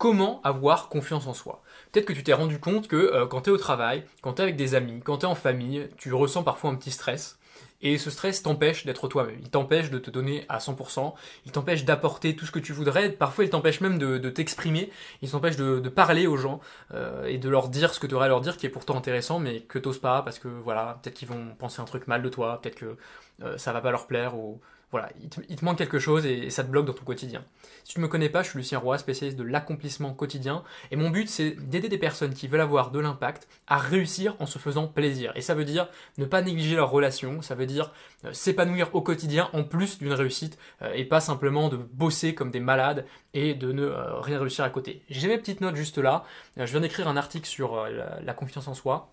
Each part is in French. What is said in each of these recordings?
comment avoir confiance en soi. Peut-être que tu t'es rendu compte que euh, quand tu es au travail, quand tu es avec des amis, quand tu es en famille, tu ressens parfois un petit stress. Et ce stress t'empêche d'être toi-même, il t'empêche de te donner à 100%, il t'empêche d'apporter tout ce que tu voudrais, parfois il t'empêche même de, t'exprimer, il t'empêche de, parler aux gens euh, et de leur dire ce que tu aurais à leur dire qui est pourtant intéressant mais que t'oses pas parce que voilà, peut-être qu'ils vont penser un truc mal de toi, peut-être que euh, ça va pas leur plaire ou voilà, il te, manque quelque chose et, ça te bloque dans ton quotidien. Si tu ne me connais pas, je suis Lucien Roy, spécialiste de l'accomplissement quotidien, et mon but c'est d'aider des personnes qui veulent avoir de l'impact à réussir en se faisant plaisir. Et ça veut dire ne pas négliger leurs relations, ça veut dire euh, s'épanouir au quotidien en plus d'une réussite, euh, et pas simplement de bosser comme des malades et de ne euh, rien réussir à côté. J'ai mes petites notes juste là, je viens d'écrire un article sur la confiance en soi,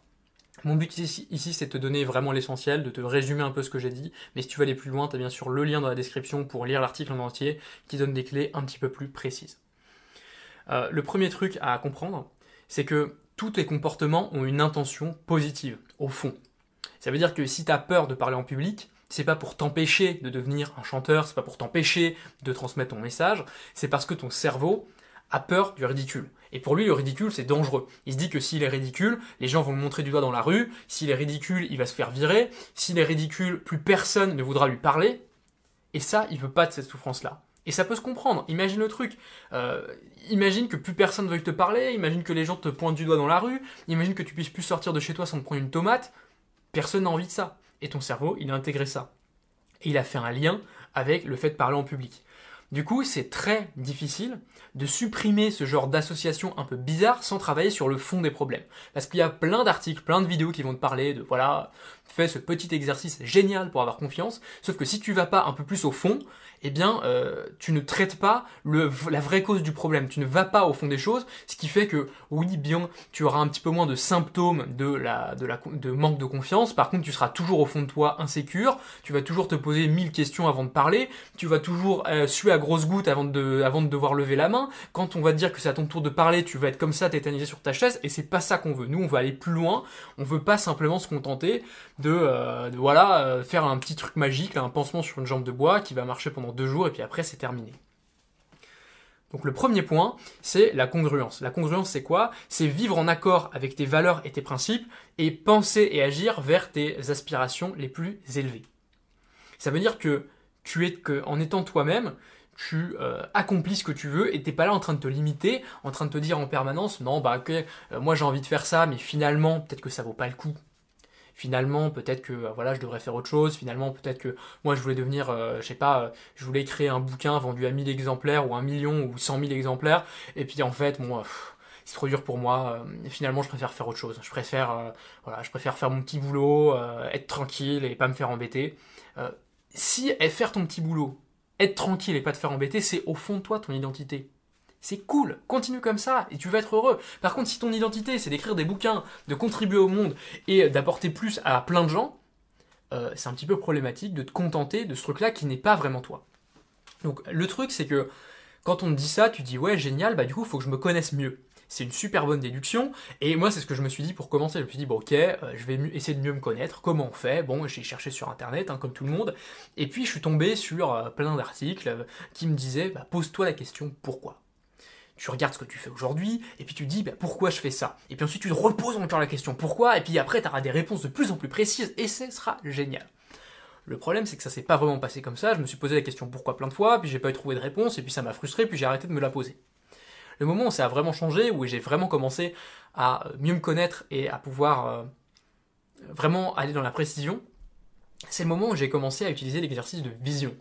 mon but ici, c'est de te donner vraiment l'essentiel, de te résumer un peu ce que j'ai dit, mais si tu veux aller plus loin, tu as bien sûr le lien dans la description pour lire l'article en entier qui donne des clés un petit peu plus précises. Euh, le premier truc à comprendre, c'est que tous tes comportements ont une intention positive, au fond. Ça veut dire que si tu as peur de parler en public, c'est pas pour t'empêcher de devenir un chanteur, c'est pas pour t'empêcher de transmettre ton message, c'est parce que ton cerveau a peur du ridicule. Et pour lui, le ridicule, c'est dangereux. Il se dit que s'il est ridicule, les gens vont le montrer du doigt dans la rue. S'il est ridicule, il va se faire virer. S'il est ridicule, plus personne ne voudra lui parler. Et ça, il veut pas de cette souffrance-là. Et ça peut se comprendre. Imagine le truc. Euh, imagine que plus personne ne veuille te parler. Imagine que les gens te pointent du doigt dans la rue. Imagine que tu puisses plus sortir de chez toi sans te prendre une tomate. Personne n'a envie de ça. Et ton cerveau, il a intégré ça. Et il a fait un lien avec le fait de parler en public. Du coup, c'est très difficile de supprimer ce genre d'association un peu bizarre sans travailler sur le fond des problèmes. Parce qu'il y a plein d'articles, plein de vidéos qui vont te parler de voilà, fais ce petit exercice génial pour avoir confiance, sauf que si tu vas pas un peu plus au fond, eh bien, euh, tu ne traites pas la vraie cause du problème. Tu ne vas pas au fond des choses, ce qui fait que, oui, bien, tu auras un petit peu moins de symptômes de, la, de, la, de manque de confiance. Par contre, tu seras toujours au fond de toi insécure. Tu vas toujours te poser mille questions avant de parler. Tu vas toujours euh, suer à grosses gouttes avant de, avant de devoir lever la main. Quand on va te dire que c'est à ton tour de parler, tu vas être comme ça, tétanisé sur ta chaise. Et c'est pas ça qu'on veut. Nous, on veut aller plus loin. On veut pas simplement se contenter de, euh, de voilà, euh, faire un petit truc magique, un pansement sur une jambe de bois qui va marcher pendant deux jours et puis après c'est terminé. Donc le premier point, c'est la congruence. La congruence, c'est quoi? C'est vivre en accord avec tes valeurs et tes principes et penser et agir vers tes aspirations les plus élevées. Ça veut dire que tu es que en étant toi-même, tu euh, accomplis ce que tu veux et t'es pas là en train de te limiter, en train de te dire en permanence non bah ok euh, moi j'ai envie de faire ça mais finalement peut-être que ça vaut pas le coup finalement peut-être que euh, voilà je devrais faire autre chose. Finalement peut-être que moi je voulais devenir euh, je sais pas euh, je voulais créer un bouquin vendu à 1000 exemplaires ou un million ou 100 000 exemplaires. Et puis en fait bon c'est trop dur pour moi. Finalement je préfère faire autre chose. Je préfère voilà je préfère faire mon petit boulot être tranquille et pas me faire embêter. Si faire ton petit boulot être tranquille et pas te faire embêter c'est au fond de toi ton identité c'est cool, continue comme ça et tu vas être heureux. Par contre, si ton identité c'est d'écrire des bouquins, de contribuer au monde et d'apporter plus à plein de gens, euh, c'est un petit peu problématique de te contenter de ce truc-là qui n'est pas vraiment toi. Donc le truc c'est que quand on te dit ça, tu dis ouais génial, bah du coup faut que je me connaisse mieux. C'est une super bonne déduction. Et moi, c'est ce que je me suis dit pour commencer. Je me suis dit, bon, ok, euh, je vais essayer de mieux me connaître. Comment on fait? Bon, j'ai cherché sur Internet, hein, comme tout le monde. Et puis, je suis tombé sur euh, plein d'articles qui me disaient, bah, pose-toi la question pourquoi? Tu regardes ce que tu fais aujourd'hui, et puis tu dis bah, pourquoi je fais ça? Et puis ensuite tu te reposes encore la question pourquoi, et puis après tu auras des réponses de plus en plus précises, et ce sera génial. Le problème c'est que ça s'est pas vraiment passé comme ça, je me suis posé la question pourquoi plein de fois, puis j'ai pas eu trouvé de réponse, et puis ça m'a frustré, puis j'ai arrêté de me la poser. Le moment où ça a vraiment changé, où j'ai vraiment commencé à mieux me connaître et à pouvoir euh, vraiment aller dans la précision, c'est le moment où j'ai commencé à utiliser l'exercice de vision.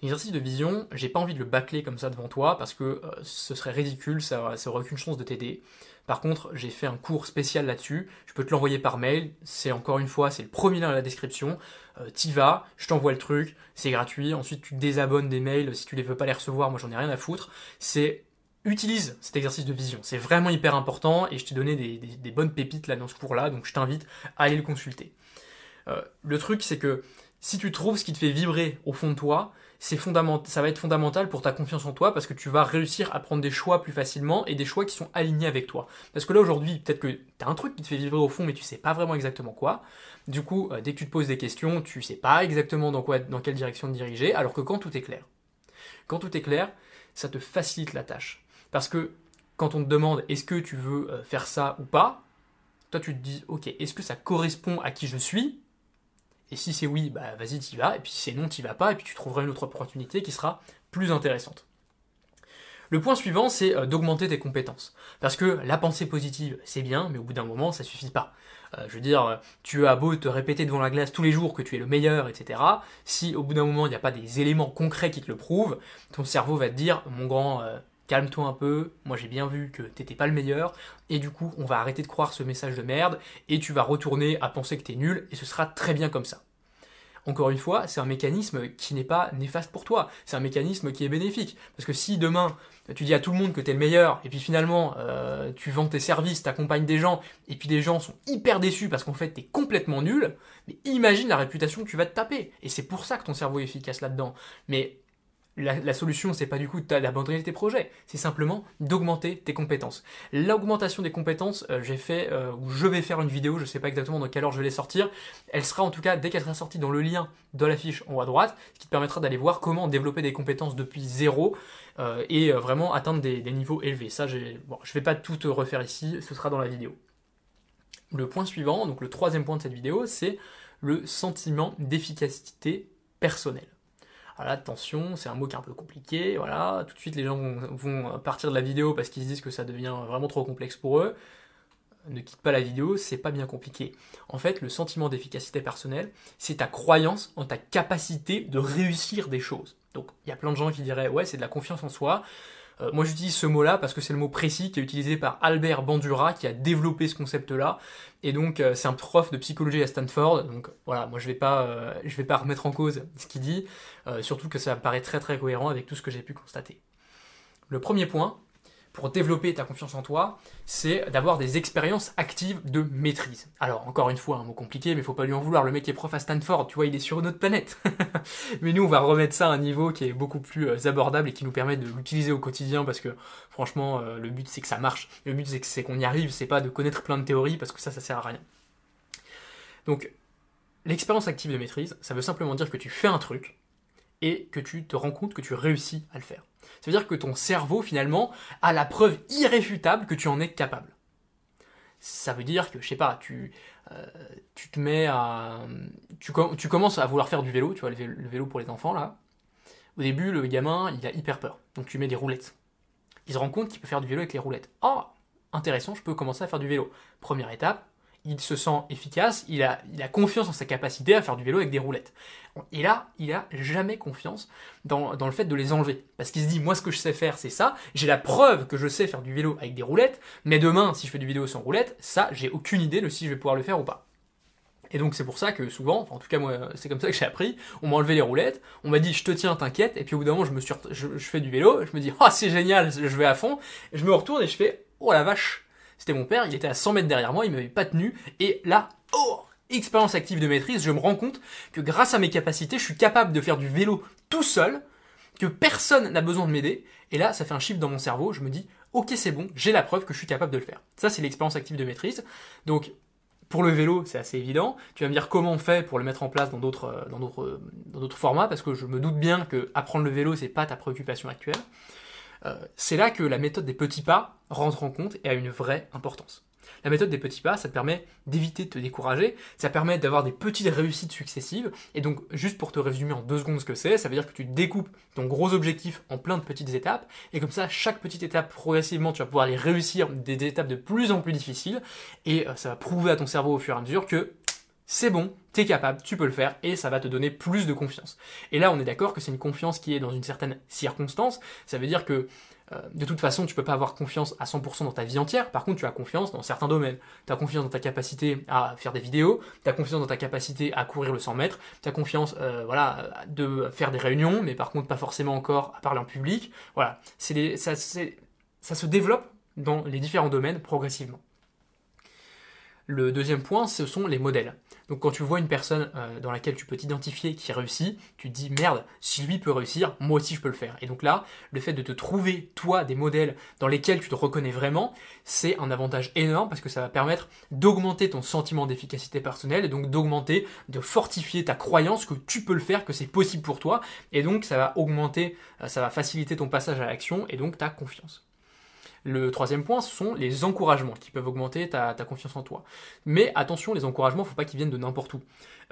L'exercice de vision, j'ai pas envie de le bâcler comme ça devant toi parce que euh, ce serait ridicule, ça, ça aurait aucune chance de t'aider. Par contre, j'ai fait un cours spécial là-dessus. Je peux te l'envoyer par mail. C'est encore une fois, c'est le premier lien dans la description. Euh, T'y vas, je t'envoie le truc, c'est gratuit. Ensuite, tu désabonnes des mails si tu les veux pas les recevoir. Moi, j'en ai rien à foutre. C'est utilise cet exercice de vision. C'est vraiment hyper important et je t'ai donné des, bonnes pépites là dans ce cours-là, donc je t'invite à aller le consulter. Euh, le truc, c'est que si tu trouves ce qui te fait vibrer au fond de toi, c'est ça va être fondamental pour ta confiance en toi parce que tu vas réussir à prendre des choix plus facilement et des choix qui sont alignés avec toi. Parce que là aujourd'hui, peut-être que tu as un truc qui te fait vibrer au fond mais tu sais pas vraiment exactement quoi. Du coup, euh, dès que tu te poses des questions, tu sais pas exactement dans quoi dans quelle direction te diriger alors que quand tout est clair. Quand tout est clair, ça te facilite la tâche. Parce que quand on te demande est-ce que tu veux euh, faire ça ou pas, toi tu te dis ok, est-ce que ça correspond à qui je suis? Et si c'est oui, bah vas-y t'y vas, et puis si c'est non, t'y vas pas, et puis tu trouveras une autre opportunité qui sera plus intéressante. Le point suivant, c'est euh, d'augmenter tes compétences. Parce que la pensée positive, c'est bien, mais au bout d'un moment, ça suffit pas. Euh, je veux dire, tu as beau te répéter devant la glace tous les jours que tu es le meilleur, etc. Si au bout d'un moment, il n'y a pas des éléments concrets qui te le prouvent, ton cerveau va te dire, mon grand, euh, calme-toi un peu, moi j'ai bien vu que t'étais pas le meilleur, et du coup, on va arrêter de croire ce message de merde, et tu vas retourner à penser que t'es nul, et ce sera très bien comme ça. Encore une fois, c'est un mécanisme qui n'est pas néfaste pour toi, c'est un mécanisme qui est bénéfique. Parce que si demain, tu dis à tout le monde que tu es le meilleur, et puis finalement, euh, tu vends tes services, t'accompagnes des gens, et puis des gens sont hyper déçus parce qu'en fait, tu es complètement nul, mais imagine la réputation que tu vas te taper. Et c'est pour ça que ton cerveau est efficace là-dedans. Mais la, la, solution, c'est pas du coup d'abandonner tes projets, c'est simplement d'augmenter tes compétences. L'augmentation des compétences, euh, j'ai fait, euh, ou je vais faire une vidéo, je sais pas exactement dans quelle heure je vais les sortir. Elle sera en tout cas, dès qu'elle sera sortie, dans le lien de la fiche en haut à droite, ce qui te permettra d'aller voir comment développer des compétences depuis zéro euh, et vraiment atteindre des, niveaux élevés. Ça, bon, je vais pas tout te refaire ici, ce sera dans la vidéo. Le point suivant, donc le troisième point de cette vidéo, c'est le sentiment d'efficacité personnelle. Voilà, attention, c'est un mot qui est un peu compliqué, voilà, tout de suite les gens vont, partir de la vidéo parce qu'ils se disent que ça devient vraiment trop complexe pour eux. Ne quitte pas la vidéo, c'est pas bien compliqué. En fait, le sentiment d'efficacité personnelle, c'est ta croyance en ta capacité de réussir des choses. Donc, il y a plein de gens qui diraient, ouais, c'est de la confiance en soi. Euh, moi, j'utilise ce mot-là parce que c'est le mot précis qui est utilisé par Albert Bandura, qui a développé ce concept-là. Et donc, euh, c'est un prof de psychologie à Stanford. Donc, voilà, moi, je vais pas, euh, je vais pas remettre en cause ce qu'il dit, surtout que ça me paraît très très cohérent avec tout ce que j'ai pu constater. Le premier point, pour développer ta confiance en toi, c'est d'avoir des expériences actives de maîtrise. Alors, encore une fois, un mot compliqué, mais faut pas lui en vouloir. Le mec est prof à Stanford, tu vois, il est sur une autre planète. mais nous, on va remettre ça à un niveau qui est beaucoup plus euh, abordable et qui nous permet de l'utiliser au quotidien parce que, franchement, euh, le but c'est que ça marche. Le but c'est qu'on y arrive, c'est pas de connaître plein de théories parce que ça, ça sert à rien. Donc, l'expérience active de maîtrise, ça veut simplement dire que tu fais un truc et que tu te rends compte que tu réussis à le faire. Ça veut dire que ton cerveau, finalement, a la preuve irréfutable que tu en es capable. Ça veut dire que, je sais pas, tu, euh, tu te mets à. Tu, tu, commences à vouloir faire du vélo, tu vois, le vélo pour les enfants, là. Au début, le gamin, il a hyper peur. Donc tu mets des roulettes. Il se rend compte qu'il peut faire du vélo avec les roulettes. Oh, intéressant, je peux commencer à faire du vélo. Première étape, il se sent efficace, il a, il a confiance en sa capacité à faire du vélo avec des roulettes. Et là, il a jamais confiance dans, le fait de les enlever. Parce qu'il se dit, moi ce que je sais faire, c'est ça, j'ai la preuve que je sais faire du vélo avec des roulettes, mais demain, si je fais du vélo sans roulettes, ça, j'ai aucune idée de si je vais pouvoir le faire ou pas. Et donc c'est pour ça que souvent, en tout cas moi c'est comme ça que j'ai appris, on m'a enlevé les roulettes, on m'a dit je te tiens, t'inquiète, et puis au bout d'un moment je me je, fais du vélo, je me dis oh c'est génial, je vais à fond, je me retourne et je fais oh la vache, c'était mon père, il était à 100 mètres derrière moi, il m'avait pas tenu, et là, oh, expérience active de maîtrise, je me rends compte que grâce à mes capacités, je suis capable de faire du vélo tout seul, que personne n'a besoin de m'aider, et là, ça fait un chiffre dans mon cerveau, je me dis, ok, c'est bon, j'ai la preuve que je suis capable de le faire. Ça, c'est l'expérience active de maîtrise. Donc, pour le vélo, c'est assez évident. Tu vas me dire comment on fait pour le mettre en place dans d'autres, dans d'autres, dans d'autres formats, parce que je me doute bien que apprendre le vélo, c'est pas ta préoccupation actuelle. Euh, c'est là que la méthode des petits pas rentre en compte et a une vraie importance. La méthode des petits pas, ça te permet d'éviter de te décourager, ça permet d'avoir des petites réussites successives, et donc juste pour te résumer en deux secondes ce que c'est, ça veut dire que tu découpes ton gros objectif en plein de petites étapes, et comme ça, chaque petite étape, progressivement, tu vas pouvoir les réussir des étapes de plus en plus difficiles, et euh, ça va prouver à ton cerveau au fur et à mesure que c'est bon, t'es capable, tu peux le faire, et ça va te donner plus de confiance. Et là, on est d'accord que c'est une confiance qui est dans une certaine circonstance. Ça veut dire que euh, de toute façon, tu peux pas avoir confiance à 100% dans ta vie entière. Par contre, tu as confiance dans certains domaines. Tu as confiance dans ta capacité à faire des vidéos, tu as confiance dans ta capacité à courir le 100 mètres, tu as confiance, euh, voilà, de faire des réunions, mais par contre pas forcément encore à parler en public. Voilà, c'est ça, ça se développe dans les différents domaines progressivement. Le deuxième point, ce sont les modèles. Donc quand tu vois une personne euh, dans laquelle tu peux t'identifier qui réussit, tu te dis merde, si lui peut réussir, moi aussi je peux le faire. Et donc là, le fait de te trouver toi des modèles dans lesquels tu te reconnais vraiment, c'est un avantage énorme parce que ça va permettre d'augmenter ton sentiment d'efficacité personnelle et donc d'augmenter, de fortifier ta croyance que tu peux le faire, que c'est possible pour toi. Et donc ça va augmenter, euh, ça va faciliter ton passage à l'action et donc ta confiance. Le troisième point, ce sont les encouragements qui peuvent augmenter ta, confiance en toi. Mais attention, les encouragements, faut pas qu'ils viennent de n'importe où.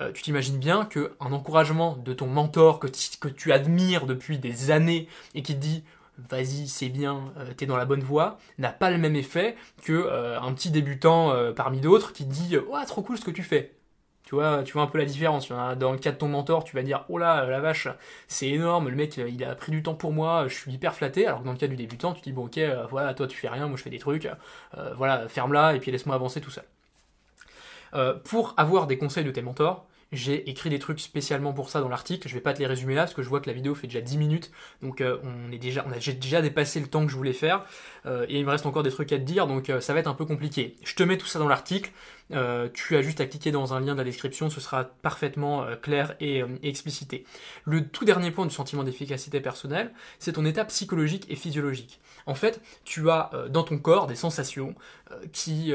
Euh, tu t'imagines bien qu'un encouragement de ton mentor que, tu admires depuis des années et qui te dit vas-y, c'est bien, euh, t'es dans la bonne voie, n'a pas le même effet que euh, un petit débutant parmi d'autres qui te dit ouais trop cool ce que tu fais. Tu vois, tu vois un peu la différence. Dans le cas de ton mentor, tu vas dire oh là la vache, c'est énorme, le mec il a pris du temps pour moi, je suis hyper flatté. Alors que dans le cas du débutant, tu dis bon ok, voilà toi tu fais rien, moi je fais des trucs, voilà ferme-la et puis laisse-moi avancer tout seul. Euh, pour avoir des conseils de tes mentors, j'ai écrit des trucs spécialement pour ça dans l'article. Je vais pas te les résumer là parce que je vois que la vidéo fait déjà 10 minutes. Donc euh, on est déjà, a déjà dépassé le temps que je voulais faire. Euh, et il me reste encore des trucs à te dire, donc ça va être un peu compliqué. Je te mets tout ça dans l'article. Tu as juste à cliquer dans un lien de la description, ce sera parfaitement clair et, et, explicité. Le tout dernier point du sentiment d'efficacité personnelle, c'est ton état psychologique et physiologique. En fait, tu as dans ton corps des sensations qui,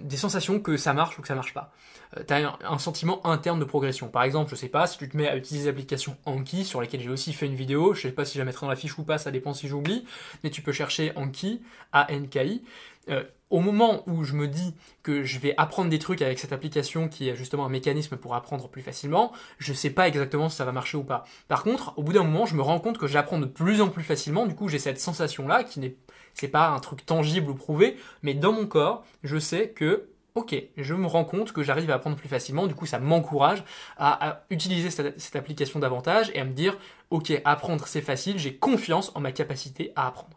des sensations que ça marche ou que ça marche pas. Euh, tu as un, sentiment interne de progression. Par exemple, je sais pas, si tu te mets à utiliser l'application Anki, sur laquelle j'ai aussi fait une vidéo, je sais pas si je la mettrai dans la fiche ou pas, ça dépend si j'oublie, mais tu peux chercher Anki, A-N-K-I. Euh, au moment où je me dis que je vais apprendre des trucs avec cette application qui est justement un mécanisme pour apprendre plus facilement, je sais pas exactement si ça va marcher ou pas. Par contre, au bout d'un moment, je me rends compte que j'apprends de plus en plus facilement, du coup j'ai cette sensation là qui n'est c'est pas un truc tangible ou prouvé, mais dans mon corps, je sais que ok, je me rends compte que j'arrive à apprendre plus facilement, du coup ça m'encourage à, utiliser cette, application davantage et à me dire, ok, apprendre c'est facile, j'ai confiance en ma capacité à apprendre.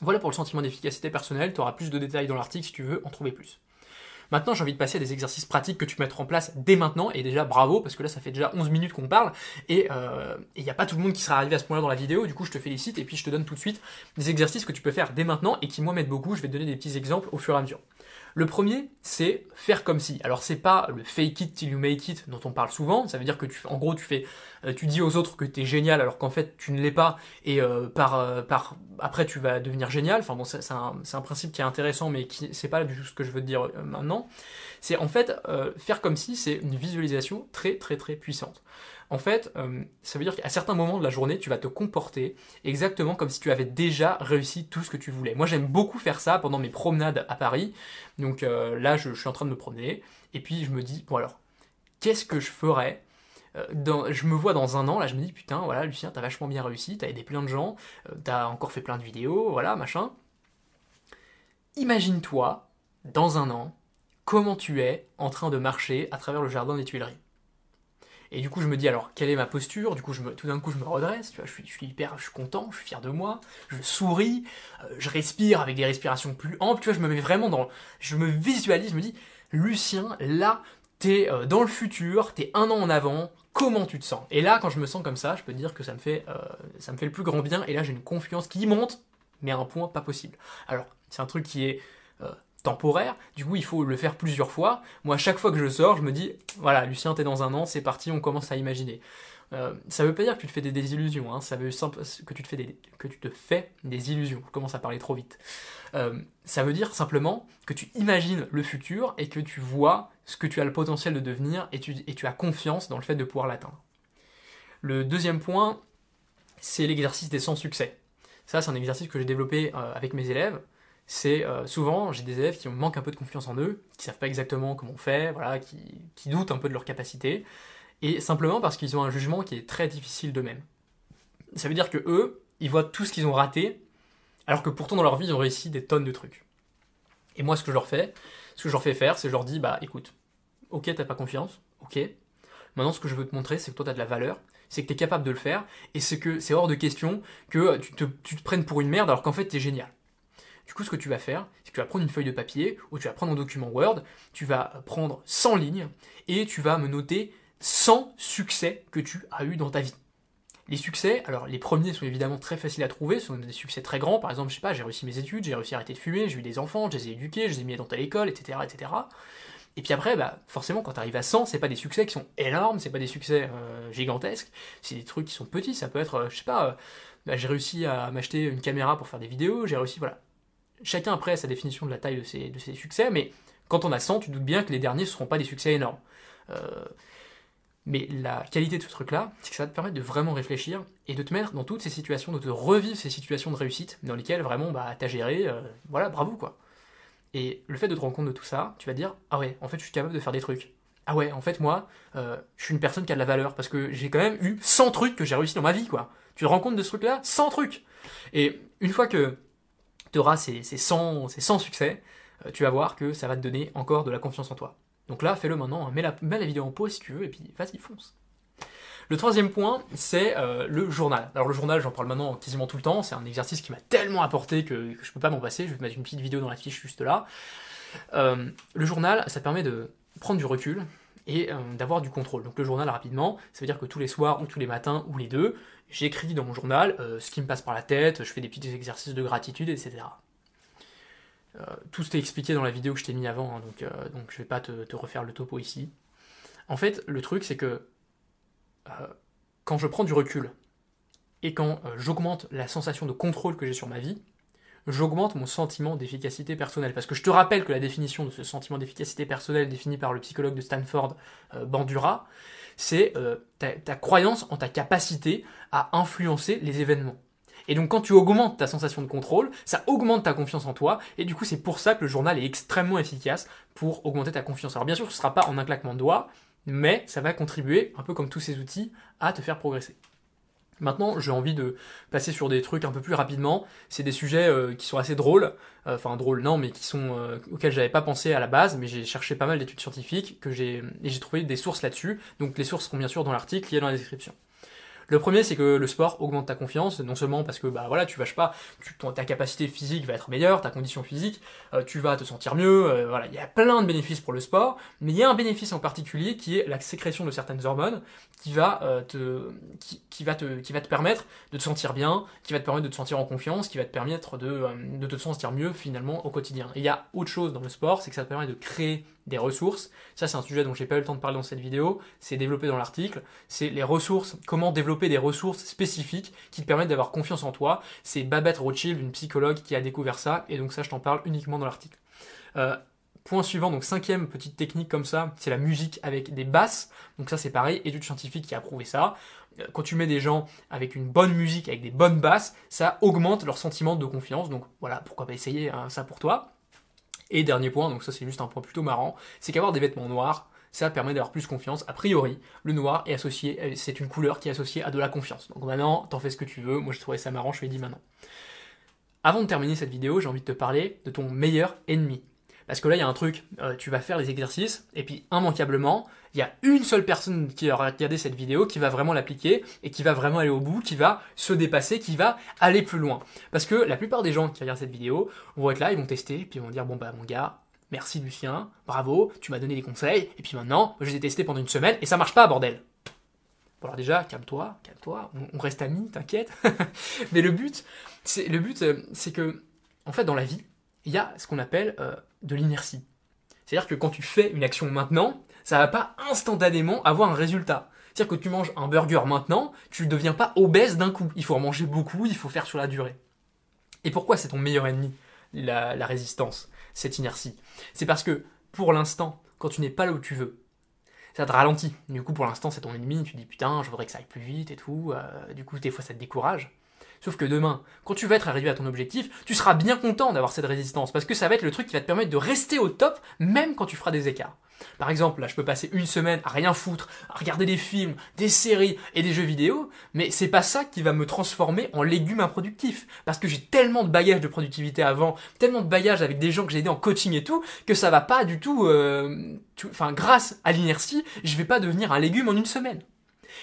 Voilà pour le sentiment d'efficacité personnelle, tu auras plus de détails dans l'article si tu veux en trouver plus. Maintenant, j'ai envie de passer à des exercices pratiques que tu peux mettre en place dès maintenant. Et déjà, bravo, parce que là, ça fait déjà 11 minutes qu'on parle. Et il euh, n'y a pas tout le monde qui sera arrivé à ce point-là dans la vidéo. Du coup, je te félicite. Et puis, je te donne tout de suite des exercices que tu peux faire dès maintenant et qui, moi, m'aident beaucoup. Je vais te donner des petits exemples au fur et à mesure. Le premier, c'est faire comme si. Alors c'est pas le fake it till you make it dont on parle souvent. Ça veut dire que tu, en gros, tu fais, euh, tu dis aux autres que tu es génial alors qu'en fait tu ne l'es pas et euh, par, euh, par après tu vas devenir génial. Enfin bon, c'est un, un, principe qui est intéressant, mais qui c'est pas du tout ce que je veux te dire maintenant. C'est en fait faire comme si c'est une visualisation très très très puissante. En fait, euh, ça veut dire qu'à certains moments de la journée, tu vas te comporter exactement comme si tu avais déjà réussi tout ce que tu voulais. Moi, j'aime beaucoup faire ça pendant mes promenades à Paris. Donc euh, là, je, suis en train de me promener. Et puis, je me dis, bon alors, qu'est-ce que je ferais euh, je me vois dans un an, là je me dis putain, voilà Lucien, t'as vachement bien réussi, t'as aidé plein de gens, t'as encore fait plein de vidéos, voilà, machin. Imagine-toi, dans un an, comment tu es en train de marcher à travers le jardin des Tuileries. Et du coup, je me dis alors, quelle est ma posture? Du coup, je me, tout d'un coup, je me redresse, tu vois, je suis, je suis hyper, je suis content, je suis fier de moi, je souris, euh, je respire avec des respirations plus amples, tu vois, je me mets vraiment dans, je me visualise, je me dis, Lucien, là, t'es euh, dans le futur, t'es un an en avant, comment tu te sens? Et là, quand je me sens comme ça, je peux te dire que ça me fait, euh, ça me fait le plus grand bien, et là, j'ai une confiance qui monte, mais à un point pas possible. Alors, c'est un truc qui est temporaire. Du coup, il faut le faire plusieurs fois. Moi, chaque fois que je sors, je me dis, voilà, Lucien, t'es dans un an, c'est parti, on commence à imaginer. Euh, ça veut pas dire que tu te fais des désillusions, hein. ça veut simple, que tu te fais des, illusions. Je commence à parler trop vite. Euh, ça veut dire simplement que tu imagines le futur et que tu vois ce que tu as le potentiel de devenir et tu, et tu as confiance dans le fait de pouvoir l'atteindre. Le deuxième point, c'est l'exercice des sans succès. Ça, c'est un exercice que j'ai développé euh, avec mes élèves c'est euh, souvent j'ai des élèves qui manquent un peu de confiance en eux, qui savent pas exactement comment on fait, voilà, qui, qui doutent un peu de leur capacité, et simplement parce qu'ils ont un jugement qui est très difficile d'eux-mêmes. Ça veut dire que eux, ils voient tout ce qu'ils ont raté, alors que pourtant dans leur vie ils ont réussi des tonnes de trucs. Et moi ce que je leur fais, ce que je leur fais faire, c'est je leur dis bah écoute, ok t'as pas confiance, ok. Maintenant ce que je veux te montrer, c'est que toi t'as de la valeur, c'est que t'es capable de le faire, et c'est que c'est hors de question que tu te, tu te prennes pour une merde alors qu'en fait t'es génial. Du coup, ce que tu vas faire, c'est que tu vas prendre une feuille de papier ou tu vas prendre un document Word, tu vas prendre 100 lignes et tu vas me noter 100 succès que tu as eu dans ta vie. Les succès, alors les premiers sont évidemment très faciles à trouver, ce sont des succès très grands, par exemple, je sais pas, j'ai réussi mes études, j'ai réussi à arrêter de fumer, j'ai eu des enfants, je les ai éduqués, je les ai mis dans telle école, etc., etc. Et puis après, bah, forcément, quand tu arrives à 100, c'est pas des succès qui sont énormes, c'est pas des succès euh, gigantesques, c'est des trucs qui sont petits, ça peut être, euh, je sais pas, euh, bah, j'ai réussi à m'acheter une caméra pour faire des vidéos, j'ai réussi, voilà chacun après a sa définition de la taille de ses, succès, mais quand on a 100, tu doutes bien que les derniers ne seront pas des succès énormes. Euh, Mais la qualité de ce truc-là, c'est que ça va te permettre de vraiment réfléchir et de te mettre dans toutes ces situations, de te revivre ces situations de réussite dans lesquelles vraiment bah, t'as géré, euh, voilà, bravo quoi. Et le fait de te rendre compte de tout ça, tu vas te dire, ah ouais, en fait je suis capable de faire des trucs. Ah ouais, en fait moi, euh, je suis une personne qui a de la valeur parce que j'ai quand même eu 100 trucs que j'ai réussi dans ma vie quoi. Tu te rends compte de ce truc-là? 100 trucs Et une fois que auras ces, ces, 100, ces 100 succès, euh, tu vas voir que ça va te donner encore de la confiance en toi. Donc là, fais-le maintenant, hein. mets la, vidéo en pause si tu veux, et puis vas-y, fonce. Le troisième point, c'est euh, le journal. Alors le journal, j'en parle maintenant quasiment tout le temps, c'est un exercice qui m'a tellement apporté que, je je peux pas m'en passer, je vais mettre une petite vidéo dans la fiche juste là. Euh, le journal, ça permet de prendre du recul et d'avoir du contrôle. Donc le journal, rapidement, ça veut dire que tous les soirs ou tous les matins ou les deux, j'écris dans mon journal ce qui me passe par la tête, je fais des petits exercices de gratitude, etc. Euh, tout s'était expliqué dans la vidéo que je t'ai mis avant, hein, donc, euh, donc je vais pas te, refaire le topo ici. En fait, le truc, c'est que euh, quand je prends du recul et quand j'augmente la sensation de contrôle que j'ai sur ma vie, j'augmente mon sentiment d'efficacité personnelle. Parce que je te rappelle que la définition de ce sentiment d'efficacité personnelle définie par le psychologue de Stanford, Bandura, c'est ta, croyance en ta capacité à influencer les événements. Et donc quand tu augmentes ta sensation de contrôle, ça augmente ta confiance en toi, et du coup c'est pour ça que le journal est extrêmement efficace pour augmenter ta confiance. Alors bien sûr ce ne sera pas en un claquement de doigts, mais ça va contribuer, un peu comme tous ces outils, à te faire progresser. Maintenant, j'ai envie de passer sur des trucs un peu plus rapidement. C'est des sujets euh, qui sont assez drôles, euh, enfin drôles non, mais qui sont euh, auxquels j'avais pas pensé à la base, mais j'ai cherché pas mal d'études scientifiques que j'ai et j'ai trouvé des sources là-dessus. Donc les sources seront bien sûr dans l'article, il y a dans la description. Le premier, c'est que le sport augmente ta confiance, non seulement parce que bah voilà, tu vaches pas, ta capacité physique va être meilleure, ta condition physique, euh, tu vas te sentir mieux, euh, voilà, il y a plein de bénéfices pour le sport, mais il y a un bénéfice en particulier qui est la sécrétion de certaines hormones qui va euh, te, qui, va te, qui va te permettre de te sentir bien, qui va te permettre de te sentir en confiance, qui va te permettre de, de te sentir mieux finalement au quotidien. Et il y a autre chose dans le sport, c'est que ça te permet de créer des ressources. Ça, c'est un sujet dont j'ai pas eu le temps de parler dans cette vidéo. C'est développé dans l'article. C'est les ressources. Comment développer des ressources spécifiques qui te permettent d'avoir confiance en toi. C'est Babette Rothschild, une psychologue, qui a découvert ça. Et donc ça, je t'en parle uniquement dans l'article. Euh, point suivant, donc cinquième petite technique comme ça, c'est la musique avec des basses. Donc ça, c'est pareil. Étude scientifique qui a prouvé ça. Euh, quand tu mets des gens avec une bonne musique, avec des bonnes basses, ça augmente leur sentiment de confiance. Donc voilà, pourquoi pas essayer hein, ça pour toi. Et dernier point, donc ça c'est juste un point plutôt marrant, c'est qu'avoir des vêtements noirs, ça permet d'avoir plus confiance. A priori, le noir est associé, euh, c'est une couleur qui est associée à de la confiance. Donc maintenant, t'en fais ce que tu veux. Moi, je trouvais ça marrant, je l'ai dit maintenant. Avant de terminer cette vidéo, j'ai envie de te parler de ton meilleur ennemi. Parce que là, il y a un truc, euh, tu vas faire les exercices, et puis immanquablement, il y a une seule personne qui aura regardé cette vidéo qui va vraiment l'appliquer, et qui va vraiment aller au bout, qui va se dépasser, qui va aller plus loin. Parce que la plupart des gens qui regardent cette vidéo vont être là, ils vont tester, puis ils vont dire, bon bah mon gars, merci Lucien, bravo, tu m'as donné des conseils, et puis maintenant, je les ai testés pendant une semaine, et ça marche pas, bordel alors déjà, calme-toi, calme-toi, on, reste amis, t'inquiète. Mais le but, c'est le but, euh, c'est que, en fait, dans la vie, il y a ce qu'on appelle euh, de l'inertie. C'est-à-dire que quand tu fais une action maintenant, ça va pas instantanément avoir un résultat. C'est-à-dire que tu manges un burger maintenant, tu ne deviens pas obèse d'un coup. Il faut en manger beaucoup, il faut faire sur la durée. Et pourquoi c'est ton meilleur ennemi, la, la résistance, cette inertie? C'est parce que, pour l'instant, quand tu n'es pas là où tu veux, ça te ralentit. Du coup, pour l'instant, c'est ton ennemi, tu te dis putain, je voudrais que ça aille plus vite et tout. Euh, du coup, des fois, ça te décourage. Sauf que demain, quand tu vas être arrivé à ton objectif, tu seras bien content d'avoir cette résistance, parce que ça va être le truc qui va te permettre de rester au top, même quand tu feras des écarts. Par exemple, là, je peux passer une semaine à rien foutre, à regarder des films, des séries et des jeux vidéo, mais c'est pas ça qui va me transformer en légume improductif. Parce que j'ai tellement de bagages de productivité avant, tellement de bagages avec des gens que j'ai aidés en coaching et tout, que ça va pas du tout, euh, enfin, grâce à l'inertie, je vais pas devenir un légume en une semaine.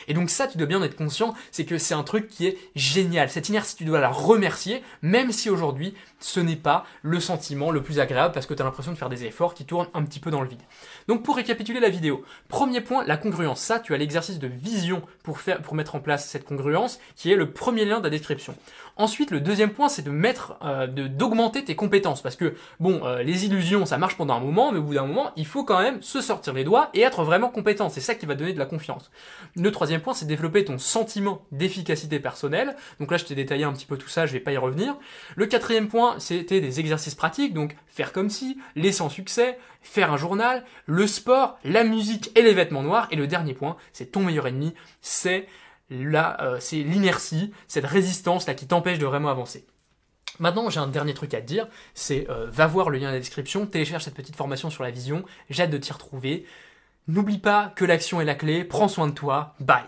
Et donc ça, tu dois bien en être conscient, c'est que c'est un truc qui est génial. Cette inertie, tu dois la remercier, même si aujourd'hui, ce n'est pas le sentiment le plus agréable parce que tu as l'impression de faire des efforts qui tournent un petit peu dans le vide. Donc pour récapituler la vidéo, premier point, la congruence. Ça, tu as l'exercice de vision pour, faire, pour mettre en place cette congruence, qui est le premier lien de la description. Ensuite, le deuxième point, c'est de mettre, euh, d'augmenter tes compétences, parce que bon, euh, les illusions, ça marche pendant un moment, mais au bout d'un moment, il faut quand même se sortir les doigts et être vraiment compétent. C'est ça qui va donner de la confiance. Le troisième point, c'est développer ton sentiment d'efficacité personnelle. Donc là, je t'ai détaillé un petit peu tout ça, je vais pas y revenir. Le quatrième point, c'était des exercices pratiques, donc faire comme si, les sans succès, faire un journal, le sport, la musique et les vêtements noirs. Et le dernier point, c'est ton meilleur ennemi, c'est là, euh, c'est l'inertie, cette résistance là qui t'empêche de vraiment avancer. Maintenant, j'ai un dernier truc à te dire, c'est euh, va voir le lien dans la description, télécharge cette petite formation sur la vision, j'ai hâte de t'y retrouver. N'oublie pas que l'action est la clé, prends soin de toi, bye